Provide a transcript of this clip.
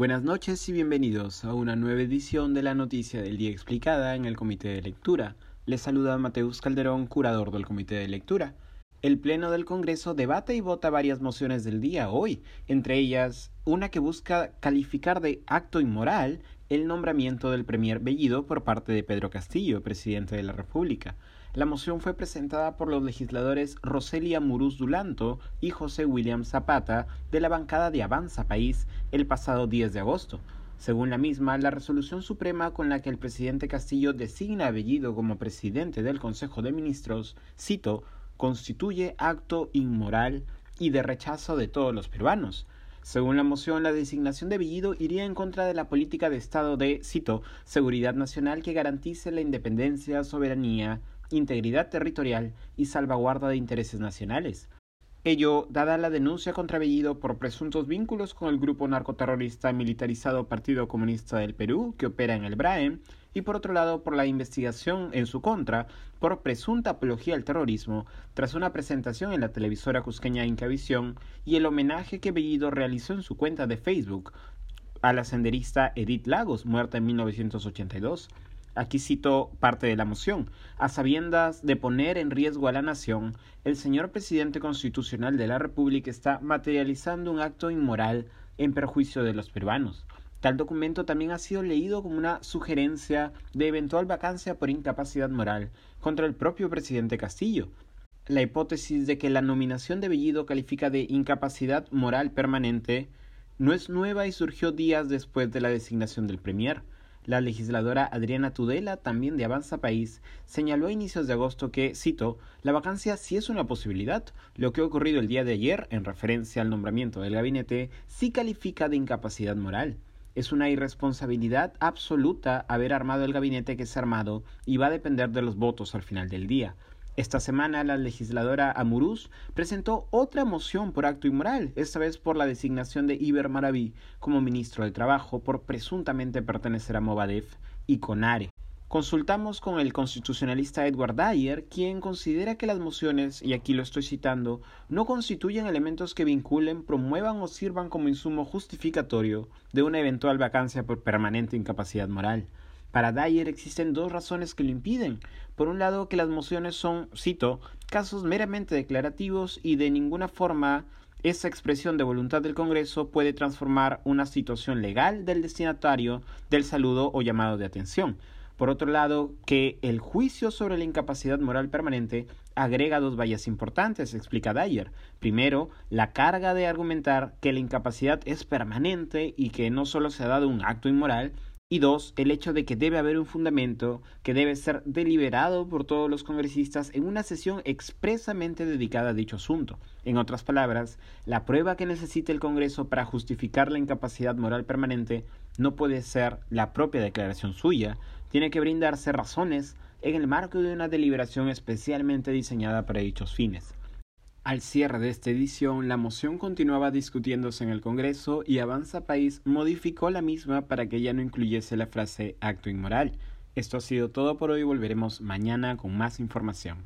Buenas noches y bienvenidos a una nueva edición de la Noticia del Día Explicada en el Comité de Lectura. Les saluda Mateus Calderón, curador del Comité de Lectura. El Pleno del Congreso debate y vota varias mociones del día hoy, entre ellas una que busca calificar de acto inmoral el nombramiento del Premier Bellido por parte de Pedro Castillo, presidente de la República. La moción fue presentada por los legisladores Roselia Muruz Dulanto y José William Zapata de la bancada de Avanza País el pasado 10 de agosto. Según la misma, la resolución suprema con la que el presidente Castillo designa a Bellido como presidente del Consejo de Ministros, cito, constituye acto inmoral y de rechazo de todos los peruanos. Según la moción, la designación de Bellido iría en contra de la política de Estado de, cito, seguridad nacional que garantice la independencia, soberanía, integridad territorial y salvaguarda de intereses nacionales. Ello, dada la denuncia contra Bellido por presuntos vínculos con el grupo narcoterrorista militarizado Partido Comunista del Perú, que opera en el BRAE, y por otro lado por la investigación en su contra por presunta apología al terrorismo, tras una presentación en la televisora cusqueña Incavisión y el homenaje que Bellido realizó en su cuenta de Facebook a la senderista Edith Lagos, muerta en 1982. Aquí cito parte de la moción. A sabiendas de poner en riesgo a la nación, el señor presidente constitucional de la República está materializando un acto inmoral en perjuicio de los peruanos. Tal documento también ha sido leído como una sugerencia de eventual vacancia por incapacidad moral contra el propio presidente Castillo. La hipótesis de que la nominación de Bellido califica de incapacidad moral permanente no es nueva y surgió días después de la designación del Premier. La legisladora Adriana Tudela, también de Avanza País, señaló a inicios de agosto que, cito, la vacancia sí es una posibilidad. Lo que ha ocurrido el día de ayer, en referencia al nombramiento del gabinete, sí califica de incapacidad moral. Es una irresponsabilidad absoluta haber armado el gabinete que se ha armado y va a depender de los votos al final del día. Esta semana la legisladora Amuruz presentó otra moción por acto inmoral, esta vez por la designación de Iber Maraví como ministro de Trabajo por presuntamente pertenecer a Movadef y CONARE. Consultamos con el constitucionalista Edward Dyer, quien considera que las mociones, y aquí lo estoy citando, no constituyen elementos que vinculen, promuevan o sirvan como insumo justificatorio de una eventual vacancia por permanente incapacidad moral. Para Dyer existen dos razones que lo impiden. Por un lado, que las mociones son, cito, casos meramente declarativos y de ninguna forma esa expresión de voluntad del Congreso puede transformar una situación legal del destinatario del saludo o llamado de atención. Por otro lado, que el juicio sobre la incapacidad moral permanente agrega dos vallas importantes, explica Dyer. Primero, la carga de argumentar que la incapacidad es permanente y que no solo se ha dado un acto inmoral, y dos, el hecho de que debe haber un fundamento que debe ser deliberado por todos los congresistas en una sesión expresamente dedicada a dicho asunto. En otras palabras, la prueba que necesita el Congreso para justificar la incapacidad moral permanente no puede ser la propia declaración suya, tiene que brindarse razones en el marco de una deliberación especialmente diseñada para dichos fines. Al cierre de esta edición, la moción continuaba discutiéndose en el Congreso y Avanza País modificó la misma para que ya no incluyese la frase acto inmoral. Esto ha sido todo por hoy, volveremos mañana con más información.